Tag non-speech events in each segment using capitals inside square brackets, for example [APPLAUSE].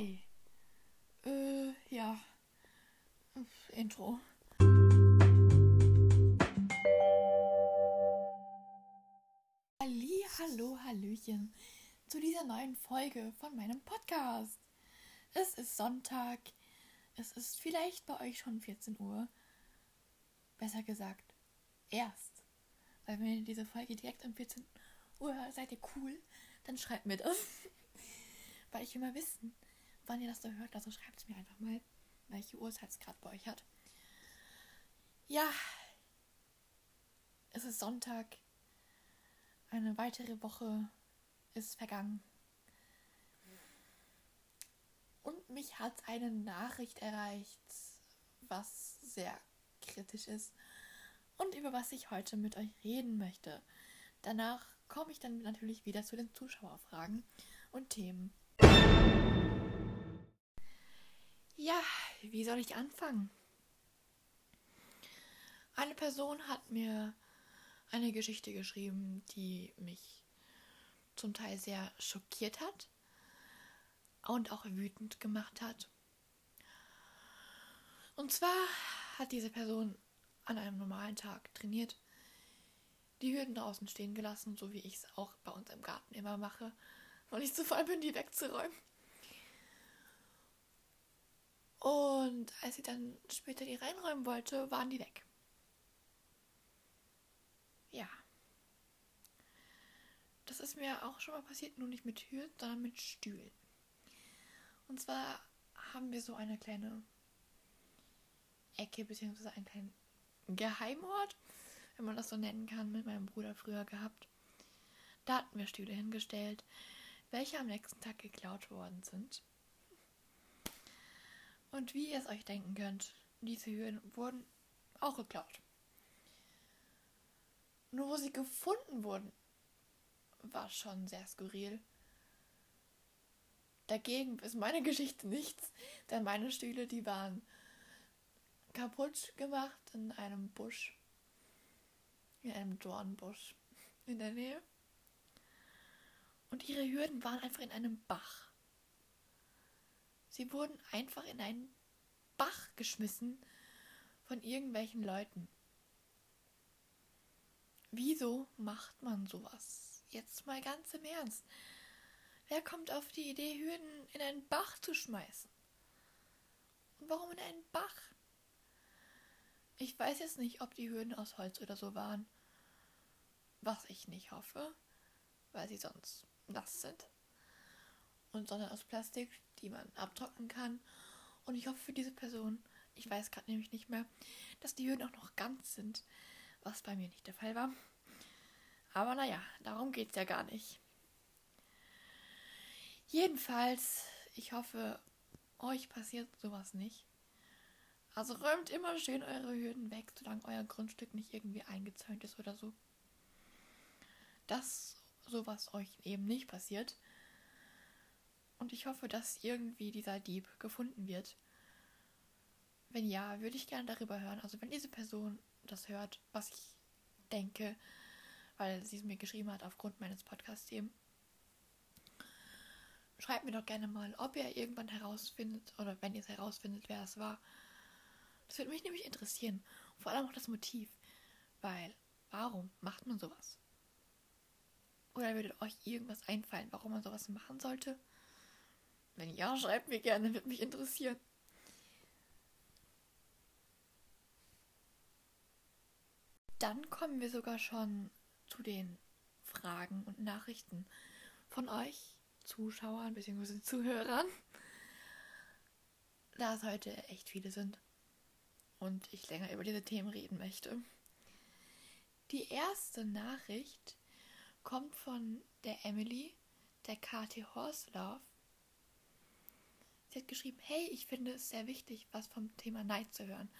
Hi. Äh, ja. Intro. Halli, hallo, hallöchen zu dieser neuen Folge von meinem Podcast. Es ist Sonntag. Es ist vielleicht bei euch schon 14 Uhr. Besser gesagt, erst. Weil wenn ihr diese Folge direkt um 14 Uhr seid ihr cool, dann schreibt mir das. [LAUGHS] Weil ich mal wissen, wann ihr das da hört. Also schreibt es mir einfach mal, welche Uhrzeit es gerade bei euch hat. Ja, es ist Sonntag. Eine weitere Woche ist vergangen. Und mich hat eine Nachricht erreicht, was sehr kritisch ist und über was ich heute mit euch reden möchte. Danach komme ich dann natürlich wieder zu den Zuschauerfragen und Themen. Ja, wie soll ich anfangen? Eine Person hat mir eine Geschichte geschrieben, die mich zum Teil sehr schockiert hat und auch wütend gemacht hat. Und zwar hat diese Person an einem normalen Tag trainiert, die Hürden draußen stehen gelassen, so wie ich es auch bei uns im Garten immer mache, weil ich zu voll bin, die wegzuräumen. Und als sie dann später die reinräumen wollte, waren die weg. Ja. Das ist mir auch schon mal passiert, nur nicht mit Türen, sondern mit Stühlen. Und zwar haben wir so eine kleine Ecke, beziehungsweise einen kleinen Geheimort, wenn man das so nennen kann, mit meinem Bruder früher gehabt. Da hatten wir Stühle hingestellt, welche am nächsten Tag geklaut worden sind. Und wie ihr es euch denken könnt, diese Höhen wurden auch geklaut. Nur wo sie gefunden wurden, war schon sehr skurril. Dagegen ist meine Geschichte nichts, denn meine Stühle, die waren kaputt gemacht in einem Busch, in einem Dornbusch in der Nähe. Und ihre Hürden waren einfach in einem Bach. Sie wurden einfach in einen Bach geschmissen von irgendwelchen Leuten. Wieso macht man sowas? Jetzt mal ganz im Ernst. Wer kommt auf die Idee, Hürden in einen Bach zu schmeißen? Und warum in einen Bach? Ich weiß jetzt nicht, ob die Hürden aus Holz oder so waren. Was ich nicht hoffe, weil sie sonst nass sind. Und sondern aus Plastik, die man abtrocknen kann. Und ich hoffe für diese Person, ich weiß gerade nämlich nicht mehr, dass die Hürden auch noch ganz sind, was bei mir nicht der Fall war. Aber naja, darum geht es ja gar nicht. Jedenfalls, ich hoffe, euch passiert sowas nicht. Also räumt immer schön eure Hürden weg, solange euer Grundstück nicht irgendwie eingezäunt ist oder so. Dass sowas euch eben nicht passiert. Und ich hoffe, dass irgendwie dieser Dieb gefunden wird. Wenn ja, würde ich gerne darüber hören. Also wenn diese Person das hört, was ich denke, weil sie es mir geschrieben hat aufgrund meines Podcasts eben. Schreibt mir doch gerne mal, ob ihr irgendwann herausfindet oder wenn ihr es herausfindet, wer es war. Das würde mich nämlich interessieren. Vor allem auch das Motiv. Weil, warum macht man sowas? Oder würde euch irgendwas einfallen, warum man sowas machen sollte? Wenn ja, schreibt mir gerne, würde mich interessieren. Dann kommen wir sogar schon zu den Fragen und Nachrichten von euch, Zuschauern bzw. Zuhörern, da es heute echt viele sind und ich länger über diese Themen reden möchte. Die erste Nachricht kommt von der Emily, der KT Horslauf. Sie hat geschrieben, hey, ich finde es sehr wichtig, was vom Thema Neid zu hören.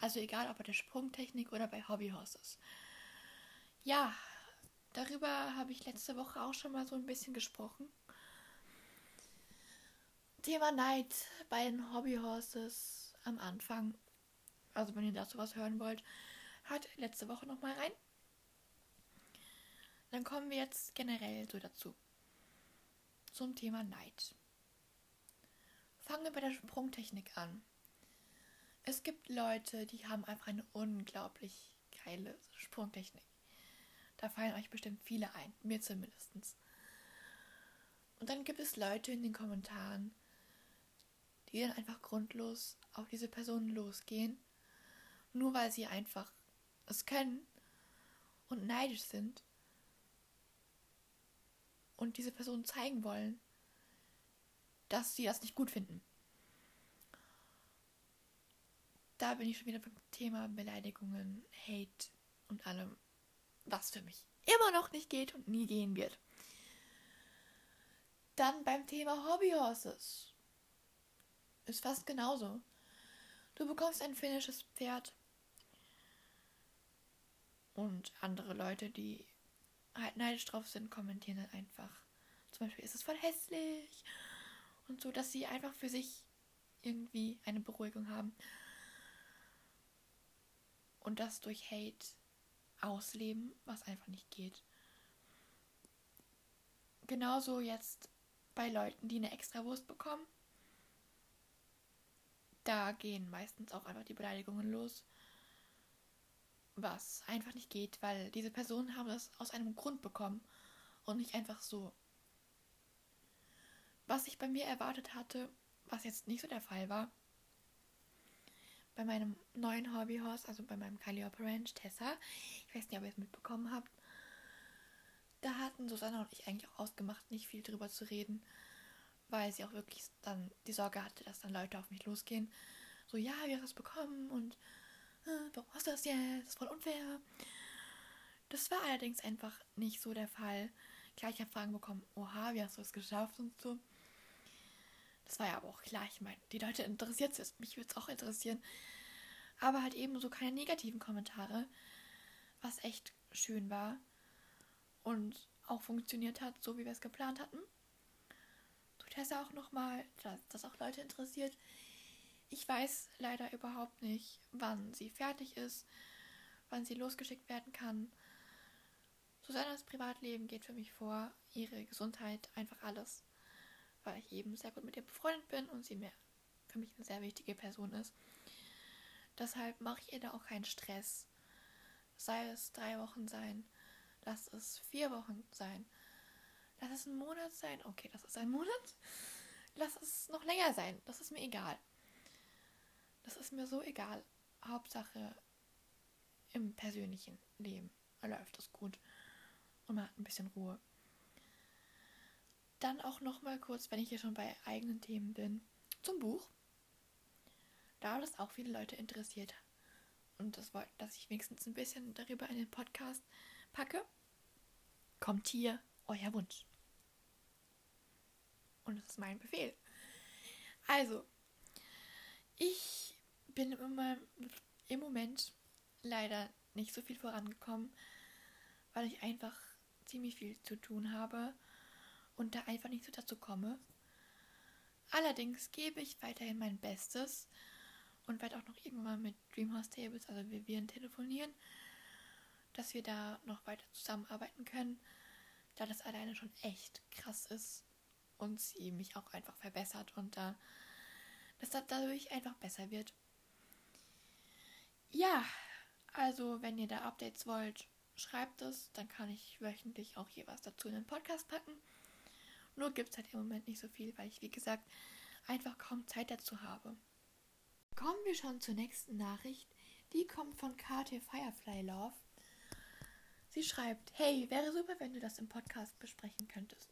Also egal, ob bei der Sprungtechnik oder bei Hobbyhorses. Ja, darüber habe ich letzte Woche auch schon mal so ein bisschen gesprochen. Thema Neid bei den Hobbyhorses am Anfang also wenn ihr dazu was hören wollt, hört letzte Woche nochmal rein. Dann kommen wir jetzt generell so dazu. Zum Thema Neid. Fangen wir bei der Sprungtechnik an. Es gibt Leute, die haben einfach eine unglaublich geile Sprungtechnik. Da fallen euch bestimmt viele ein, mir zumindest. Und dann gibt es Leute in den Kommentaren, die dann einfach grundlos auf diese Personen losgehen, nur weil sie einfach es können und neidisch sind und diese Personen zeigen wollen, dass sie das nicht gut finden. Da bin ich schon wieder beim Thema Beleidigungen, Hate und allem, was für mich immer noch nicht geht und nie gehen wird. Dann beim Thema Hobbyhorses. Ist fast genauso. Du bekommst ein finnisches Pferd. Und andere Leute, die halt neidisch drauf sind, kommentieren dann einfach. Zum Beispiel ist es voll hässlich. Und so, dass sie einfach für sich irgendwie eine Beruhigung haben. Und das durch Hate ausleben, was einfach nicht geht. Genauso jetzt bei Leuten, die eine Extrawurst bekommen. Da gehen meistens auch einfach die Beleidigungen los. Was einfach nicht geht, weil diese Personen haben das aus einem Grund bekommen und nicht einfach so. Was ich bei mir erwartet hatte, was jetzt nicht so der Fall war, bei meinem neuen Hobbyhorse, also bei meinem Calliope Ranch Tessa, ich weiß nicht, ob ihr es mitbekommen habt, da hatten Susanne und ich eigentlich auch ausgemacht, nicht viel drüber zu reden, weil sie auch wirklich dann die Sorge hatte, dass dann Leute auf mich losgehen. So, ja, hast du es bekommen und äh, warum hast du das jetzt? Das ist voll unfair. Das war allerdings einfach nicht so der Fall. Klar, ich habe Fragen bekommen, oha, wie hast du es geschafft und so. Das war ja aber auch klar, ich meine, die Leute interessiert es, mich würde es auch interessieren. Aber halt eben so keine negativen Kommentare, was echt schön war und auch funktioniert hat, so wie wir es geplant hatten. Du Tessa auch nochmal, dass das auch Leute interessiert. Ich weiß leider überhaupt nicht, wann sie fertig ist, wann sie losgeschickt werden kann. Susannas Privatleben geht für mich vor, ihre Gesundheit, einfach alles, weil ich eben sehr gut mit ihr befreundet bin und sie mir für mich eine sehr wichtige Person ist. Deshalb mache ich ihr da auch keinen Stress. Sei es drei Wochen sein, Lass es vier Wochen sein. Lass es ein Monat sein. Okay, das ist ein [LAUGHS] Monat. Lass es noch länger sein. Das ist mir egal. Das ist mir so egal. Hauptsache im persönlichen Leben läuft es gut. Und man hat ein bisschen Ruhe. Dann auch noch mal kurz, wenn ich hier schon bei eigenen Themen bin, zum Buch. Da das auch viele Leute interessiert und das wollten, dass ich wenigstens ein bisschen darüber in den Podcast packe, kommt hier euer Wunsch. Und das ist mein Befehl. Also, ich bin immer im Moment leider nicht so viel vorangekommen, weil ich einfach ziemlich viel zu tun habe und da einfach nicht so dazu komme. Allerdings gebe ich weiterhin mein Bestes und werde auch noch irgendwann mit Dreamhouse Tables, also wir werden telefonieren dass wir da noch weiter zusammenarbeiten können, da das alleine schon echt krass ist und sie mich auch einfach verbessert und da dass das dadurch einfach besser wird. Ja, also wenn ihr da Updates wollt, schreibt es, dann kann ich wöchentlich auch hier was dazu in den Podcast packen. Nur gibt es halt im Moment nicht so viel, weil ich, wie gesagt, einfach kaum Zeit dazu habe. Kommen wir schon zur nächsten Nachricht. Die kommt von KT Firefly Love. Sie schreibt, hey, wäre super, wenn du das im Podcast besprechen könntest.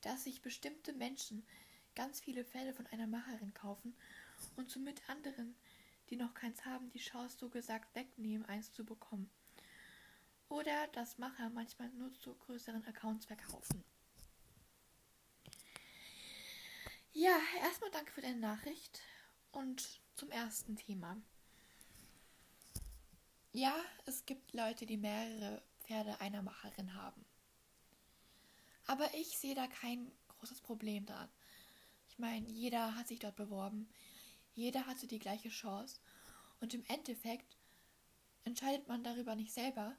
Dass sich bestimmte Menschen ganz viele Fälle von einer Macherin kaufen und somit anderen, die noch keins haben, die Chance so gesagt wegnehmen, eins zu bekommen. Oder dass Macher manchmal nur zu größeren Accounts verkaufen. Ja, erstmal danke für deine Nachricht und zum ersten Thema. Ja, es gibt Leute, die mehrere Pferde einer Macherin haben. Aber ich sehe da kein großes Problem dran. Ich meine, jeder hat sich dort beworben, jeder hatte die gleiche Chance und im Endeffekt entscheidet man darüber nicht selber,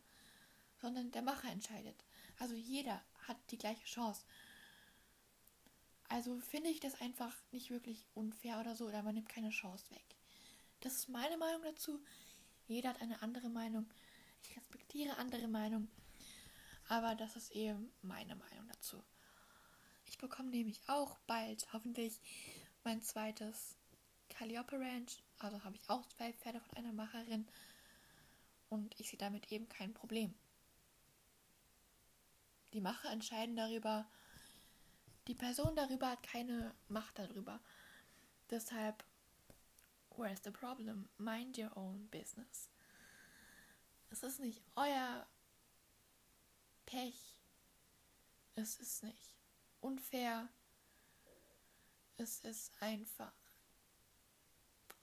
sondern der Macher entscheidet. Also jeder hat die gleiche Chance. Also finde ich das einfach nicht wirklich unfair oder so, oder man nimmt keine Chance weg. Das ist meine Meinung dazu. Jeder hat eine andere Meinung. Ich respektiere andere Meinungen. Aber das ist eben meine Meinung dazu. Ich bekomme nämlich auch bald hoffentlich mein zweites Calliope Ranch. Also habe ich auch zwei Pferde von einer Macherin. Und ich sehe damit eben kein Problem. Die Macher entscheiden darüber. Die Person darüber hat keine Macht darüber. Deshalb, where's the problem? Mind your own business. Es ist nicht euer Pech. Es ist nicht unfair. Es ist einfach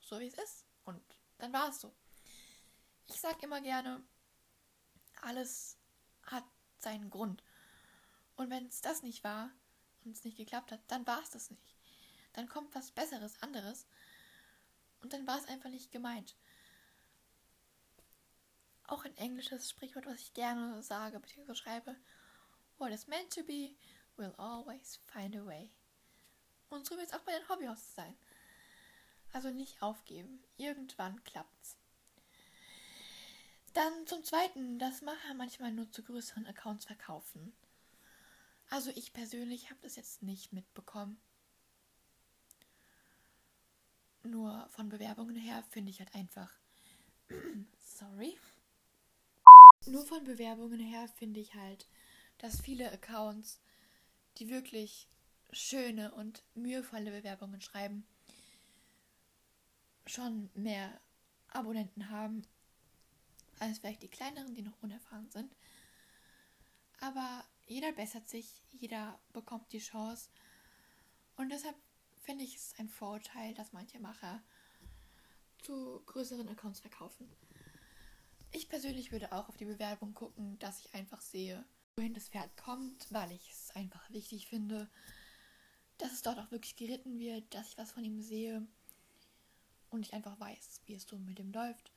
so, wie es ist. Und dann war es so. Ich sag immer gerne, alles hat seinen Grund. Und wenn es das nicht war und es nicht geklappt hat, dann war es das nicht. Dann kommt was Besseres, anderes. Und dann war es einfach nicht gemeint. Auch ein englisches Sprichwort, was ich gerne sage bzw. schreibe. What is meant to be will always find a way. Und so wird es auch bei den Hobbyhorses sein. Also nicht aufgeben. Irgendwann klappt's. Dann zum Zweiten, das Macher manchmal nur zu größeren Accounts verkaufen. Also ich persönlich habe das jetzt nicht mitbekommen. Nur von Bewerbungen her finde ich halt einfach. [CLEARS THROAT] Sorry. Nur von Bewerbungen her finde ich halt, dass viele Accounts, die wirklich schöne und mühevolle Bewerbungen schreiben, schon mehr Abonnenten haben als vielleicht die kleineren, die noch unerfahren sind. Aber jeder bessert sich, jeder bekommt die Chance. Und deshalb finde ich es ein Vorteil, dass manche Macher zu größeren Accounts verkaufen. Ich persönlich würde auch auf die Bewerbung gucken, dass ich einfach sehe, wohin das Pferd kommt, weil ich es einfach wichtig finde, dass es dort auch wirklich geritten wird, dass ich was von ihm sehe und ich einfach weiß, wie es so mit ihm läuft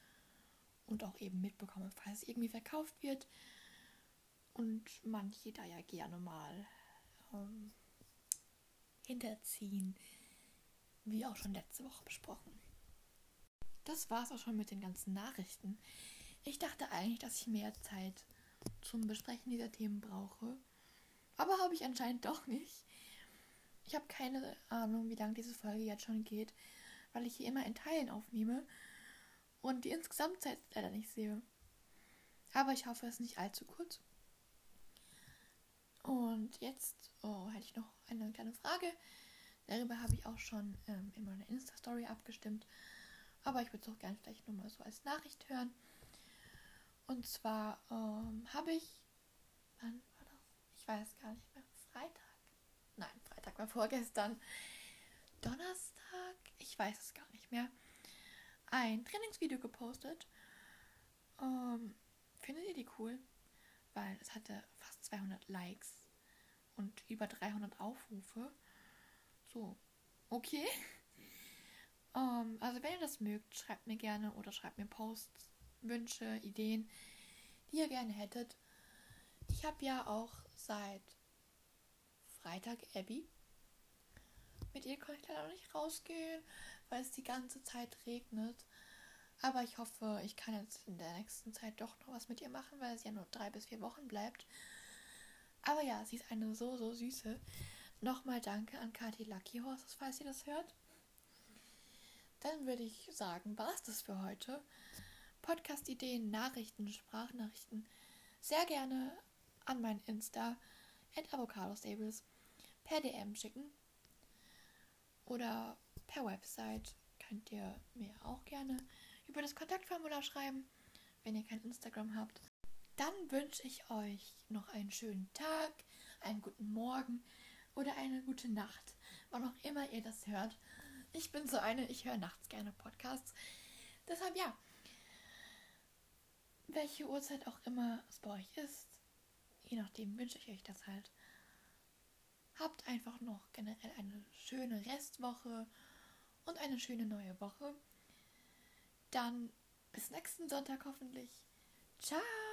und auch eben mitbekomme, falls es irgendwie verkauft wird und manche da ja gerne mal ähm, hinterziehen, wie auch schon letzte Woche besprochen. Das war es auch schon mit den ganzen Nachrichten. Ich dachte eigentlich, dass ich mehr Zeit zum Besprechen dieser Themen brauche, aber habe ich anscheinend doch nicht. Ich habe keine Ahnung, wie lange diese Folge jetzt schon geht, weil ich hier immer in Teilen aufnehme und die Insgesamtzeit leider nicht sehe. Aber ich hoffe, es ist nicht allzu kurz. Und jetzt oh, hätte ich noch eine kleine Frage. Darüber habe ich auch schon ähm, in meiner Insta-Story abgestimmt. Aber ich würde es auch gerne vielleicht nochmal so als Nachricht hören. Und zwar ähm, habe ich. Wann war das? Ich weiß gar nicht mehr. Freitag? Nein, Freitag war vorgestern. Donnerstag? Ich weiß es gar nicht mehr ein Trainingsvideo gepostet. Ähm, findet ihr die cool? Weil es hatte 200 Likes und über 300 Aufrufe. So, okay. [LAUGHS] ähm, also wenn ihr das mögt, schreibt mir gerne oder schreibt mir Posts, Wünsche, Ideen, die ihr gerne hättet. Ich habe ja auch seit Freitag Abby. Mit ihr kann ich leider nicht rausgehen, weil es die ganze Zeit regnet. Aber ich hoffe, ich kann jetzt in der nächsten Zeit doch noch was mit ihr machen, weil sie ja nur drei bis vier Wochen bleibt. Aber ja, sie ist eine so, so süße. Nochmal danke an Kathi Lucky Horses, falls ihr das hört. Dann würde ich sagen, war es das für heute. Podcast-Ideen, Nachrichten, Sprachnachrichten sehr gerne an mein Insta at Avocado Stables per DM schicken oder per Website könnt ihr mir auch gerne über das Kontaktformular schreiben, wenn ihr kein Instagram habt. Dann wünsche ich euch noch einen schönen Tag, einen guten Morgen oder eine gute Nacht, wann auch immer ihr das hört. Ich bin so eine, ich höre nachts gerne Podcasts. Deshalb ja, welche Uhrzeit auch immer es bei euch ist, je nachdem wünsche ich euch das halt. Habt einfach noch generell eine schöne Restwoche und eine schöne neue Woche. Dann bis nächsten Sonntag hoffentlich. Ciao!